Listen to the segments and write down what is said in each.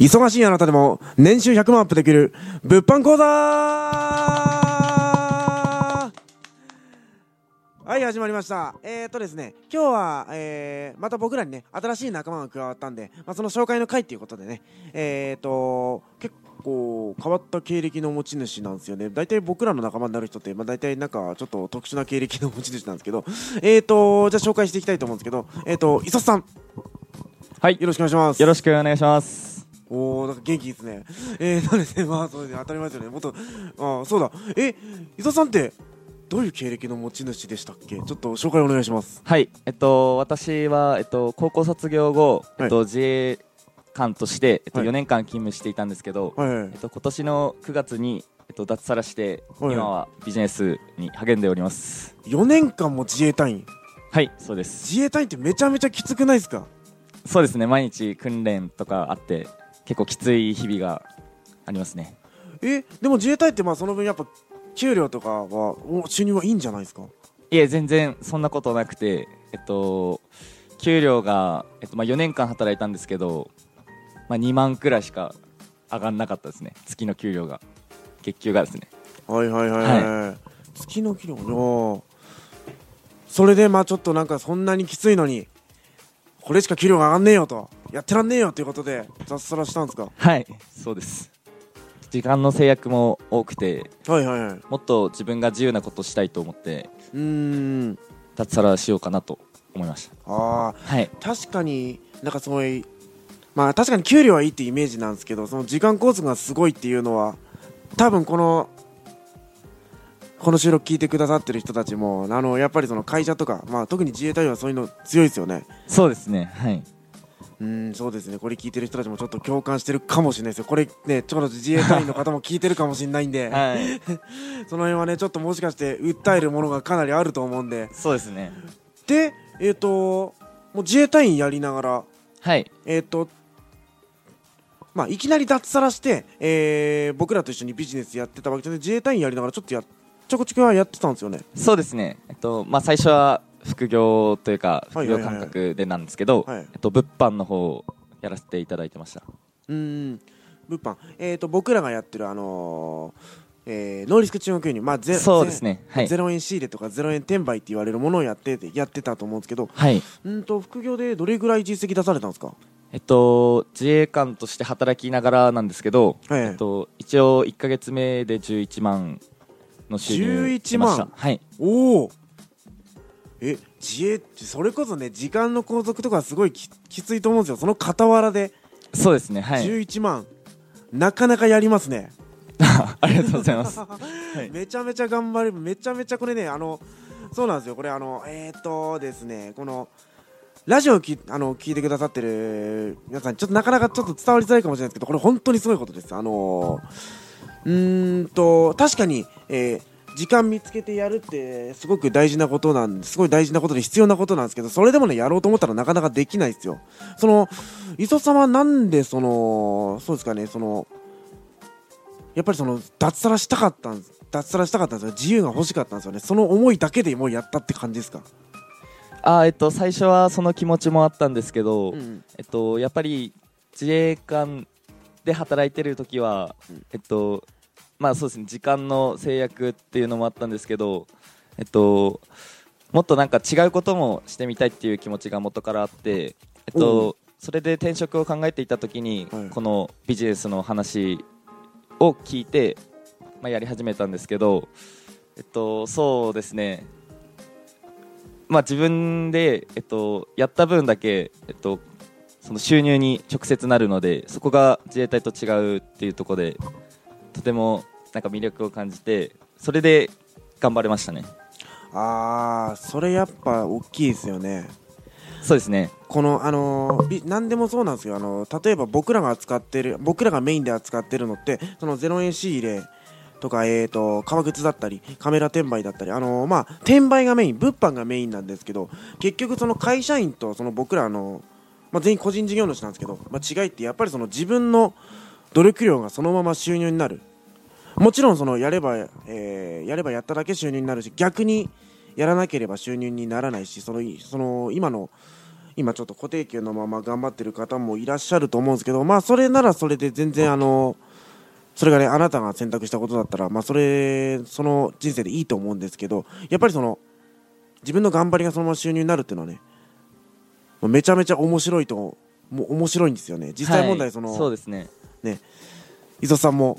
忙しいあなたでも年収100万アップできる物販講座はい、始まりました。えーとですね、今日は、えー、また僕らにね、新しい仲間が加わったんで、まあ、その紹介の会っていうことでね、えーと、結構変わった経歴の持ち主なんですよね。大体僕らの仲間になる人って、まあ、大体なんかちょっと特殊な経歴の持ち主なんですけど、えーと、じゃあ紹介していきたいと思うんですけど、えーと、磯さん、はいよろしくお願いします。よろしくお願いします。おー、なんか元気ですね。えー、そうですね、まあ、そうですね、当たり前ですよね。もっと、あーそうだ。え、伊沢さんって、どういう経歴の持ち主でしたっけ？ちょっと紹介お願いします。はい、えっと、私は、えっと、高校卒業後、はいえっと、自衛官として、えっと、はい4年間勤務していたんですけど、はいはいえっと、今年の9月に、えっと、脱サラして、はい今はビジネスに励んでおります。4年間も自衛隊員？はい、そうです。自衛隊員ってめちゃめちゃきつくないですか？そうですね、毎日訓練とかあって、結構きつい日々がありますね。え、でも自衛隊ってまあその分やっぱ、給料とかは、お収入はいいんじゃないですか？いえ、全然そんなことなくて、えっと、給料が、えっとまあ、4年間働いたんですけど、まあ、2万くらいしか上がんなかったですね、月の給料が、月給がですね。はいはいはいはい。月の給料？よそれでまあちょっとなんかそんなにきついのに、これしか給料が上がんねえよと、やってらんねえよということで、脱サラしたんですか？はい、そうです。時間の制約も多くて、はいはいはい。もっと自分が自由なことしたいと思って、うーん。脱サラしようかなと思いました。ああ、はい、確かになんかすごいまあ確かに給料はいいってイメージなんですけどその時間コースがすごいっていうのは多分このこの収録聞いてくださってる人たちもあのやっぱりその会社とか、まあ、特に自衛隊はそういうの強いですよねそうですね、はい。うんそうですね。これ聞いてる人たちもちょっと共感してるかもしれないですよ。これねちょっと自衛隊員の方も聞いてるかもしれないんで、はい、その辺はねちょっともしかして訴えるものがかなりあると思うんで。そうですね。でえっ、ともう自衛隊員やりながらはい、えっ、と、まあ、いきなり脱サラして、えー僕らと一緒にビジネスやってたわけで自衛隊員やりながらちょっとやちょこちょこはやってたんですよね。そうですね、えっとまあ、最初は副業というか副業感覚でなんですけど、はい。えっと、物販の方をやらせていただいてました。うーん、物販。えっ、と、僕らがやってる、あのーえーノーリスク中国輸入、まあ、ゼそうですね。はい。ゼロ円仕入れとかゼロ円転売って言われるものをやっててやってたと思うんですけど、はい。うんと副業でどれぐらい実績出されたんですか？えっと自衛官として働きながらなんですけど、はいえっと、一応1か月目で11万の収入11万。得ました。はい。おおえ自衛ってそれこそね時間の拘束とかすごいききついと思うんですよ。その傍らで。そうですねはい。11万、なかなかやりますね。ありがとうございます。い。めちゃめちゃ頑張れるめちゃめちゃこれねあのそうなんですよ。これあのえっ、ー、とですねこのラジオをきあの聞いてくださってる皆さんちょっとなかなかちょっと伝わりづらいかもしれないですけどこれ本当にすごいことです。あのうーんと確かに、えー時間見つけてやるってすごく大事なことなんですごい大事なことで必要なことなんですけどそれでもねやろうと思ったらなかなかできないですよ。その磯さんはなんでそのそうですかねそのやっぱりその脱サラしたかったんです脱サラしたかったんですよ。自由が欲しかったんですよね。その思いだけでもうやったって感じですか？あえっと最初はその気持ちもあったんですけど、うん。えっと、やっぱり自衛官で働いてる時は、うん。えっとまあそうですね時間の制約っていうのもあったんですけど、えっと、もっとなんか違うこともしてみたいっていう気持ちが元からあって、えっと、それで転職を考えていた時に、はい。このビジネスの話を聞いて、まあ、やり始めたんですけど、えっと、そうですね。まあ、自分で、えっと、やった分だけ、えっと、その収入に直接なるのでそこが自衛隊と違うっていうところでとてもなんか魅力を感じてそれで頑張れましたね。ああそれやっぱ大きいですよね。そうですね。このあのーび何でもそうなんですよ。あの例えば僕らが扱ってる僕らがメインで扱ってるのってその0円仕入れとか、えー、と革靴だったりカメラ転売だったり、あのーまあ、転売がメイン物販がメインなんですけど結局その会社員とその僕らの、まあ、全員個人事業主なんですけど、まあ、違いってやっぱりその自分の努力量がそのまま収入になるもちろんそのやれば、えーやればやっただけ収入になるし逆にやらなければ収入にならないしそのその今の今ちょっと固定給のまま頑張ってる方もいらっしゃると思うんですけどまあそれならそれで全然あのそれがねあなたが選択したことだったらまあそれその人生でいいと思うんですけどやっぱりその自分の頑張りがそのまま収入になるっていうのはねめちゃめちゃ面白いともう面白いんですよね。実際問題その、はい、そうですね。磯さんも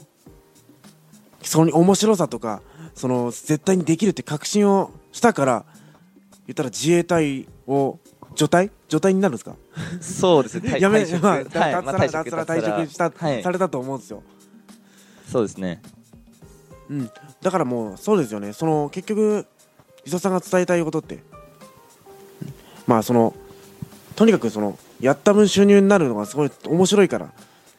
その面白さとかその絶対にできるって確信をしたから言ったら自衛隊を除隊？除隊になるんですか？そうですね。やめ、まあ、はい脱まあサラ脱サラ退職した、はい。されたと思うんですよ、そうですね。うん、だからもうそうですよね。その結局磯さんが伝えたいことって。まあそのとにかくそのやった分収入になるのがすごい面白いから。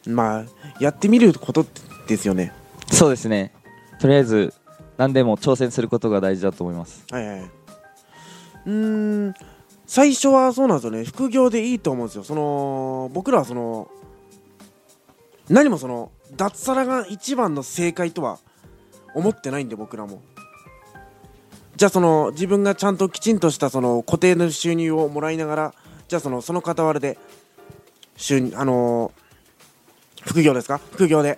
まあやってみることですよねそうですねとりあえず何でも挑戦することが大事だと思いますはいはい。うーん、最初はそうなんですよね、副業でいいと思うんですよ。その、僕らはその、何もその、脱サラが一番の正解とは思ってないんで、僕らも。じゃあその、自分がちゃんときちんとしたその固定の収入をもらいながら、じゃあその、その傍らで、収入、あのー副業ですか？副業で。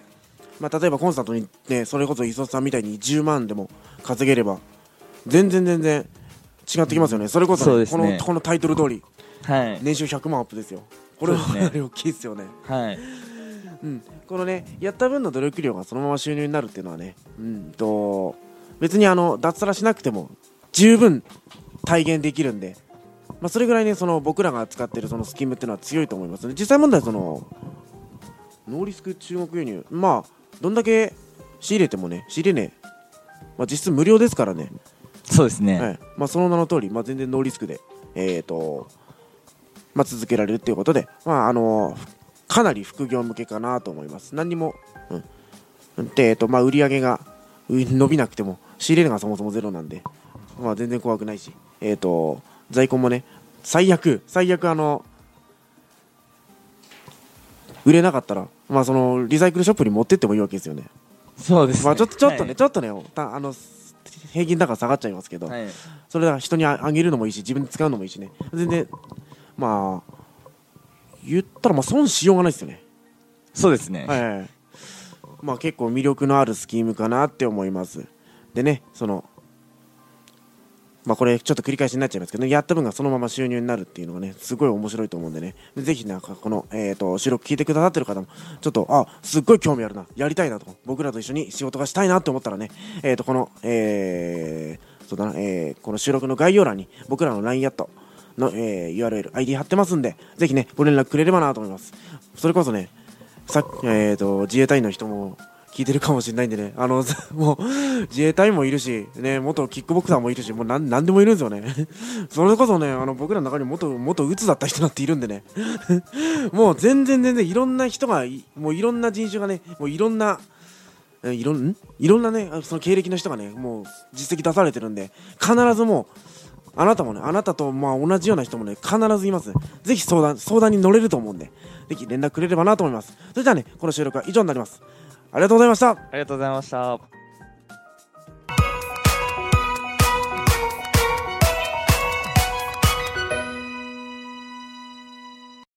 まあ、例えばコンサートにね、それこそ磯さんみたいに10万でも稼げれば、全然全然違ってきますよね。それこそ,、こそねのこのタイトル通り、はい年収100万アップですよ。これはかなり大きいですよね。はいうん、このね、やった分の努力量がそのまま収入になるっていうのはね、うんと、別にあの、脱サラしなくても十分体現できるんで、まあ、それぐらいね、その僕らが使ってるそのスキームっていうのは強いと思いますね。実際問題その、ノーリスク中国輸入、まあ、どんだけ仕入れてもね、仕入れね、まあ、実質無料ですからね、そうですね、はい。まあ、その名の通り、まあ、全然ノーリスクで、えーとまあ、続けられるということで、まああのかなり副業向けかなと思います。何にも、うん。でえーとまあ、売り上げがう伸びなくても仕入れがそもそもゼロなんで、まあ、全然怖くないし、えー、と在庫もね最悪最悪あの売れなかったら、まあ、そのリサイクルショップに持ってってもいいわけですよね。そうですね。まあ、ちょっとちょっとね、はいちょっとねたあの平均高下がっちゃいますけど、はい。それは人にああげるのもいいし自分で使うのもいいしね。全然まあ言ったらまあ損しようがないですよね。そうですね、はい。まあ結構魅力のあるスキームかなって思います。でねそのまあこれちょっと繰り返しになっちゃいますけど、ね、やった分がそのまま収入になるっていうのがねすごい面白いと思うんでね。ぜひなんかこの、えー、と収録聞いてくださってる方もちょっとあすっごい興味あるな。やりたいなと。僕らと一緒に仕事がしたいなって思ったらね。えー、とこのえー、そうだな、えーこの収録の概要欄に僕らの LINE アットの、えー URL、ID 貼ってますんで、ぜひね、ご連絡くれればなと思います。それこそね、さっき、えー、と、自衛隊員の人も聞いてるかもしれないんでね、あの、もう、自衛隊もいるし、ね、元キックボクサーもいるし、もうなんなんでもいるんですよね。それこそね、あの、僕らの中に元、元鬱だった人なんているんでね、もう全然全然いろんな人が、もういろんな人種がね、もういろんな、いろんいろんなね、その経歴の人がね、もう実績出されてるんで、必ずもう、あなたもね、あなたとまあ同じような人もね、必ずいます。ぜひ相談、相談に乗れると思うんで、ぜひ連絡くれればなと思います。それではね、この収録は以上になります。ありがとうございました。ありがとうございました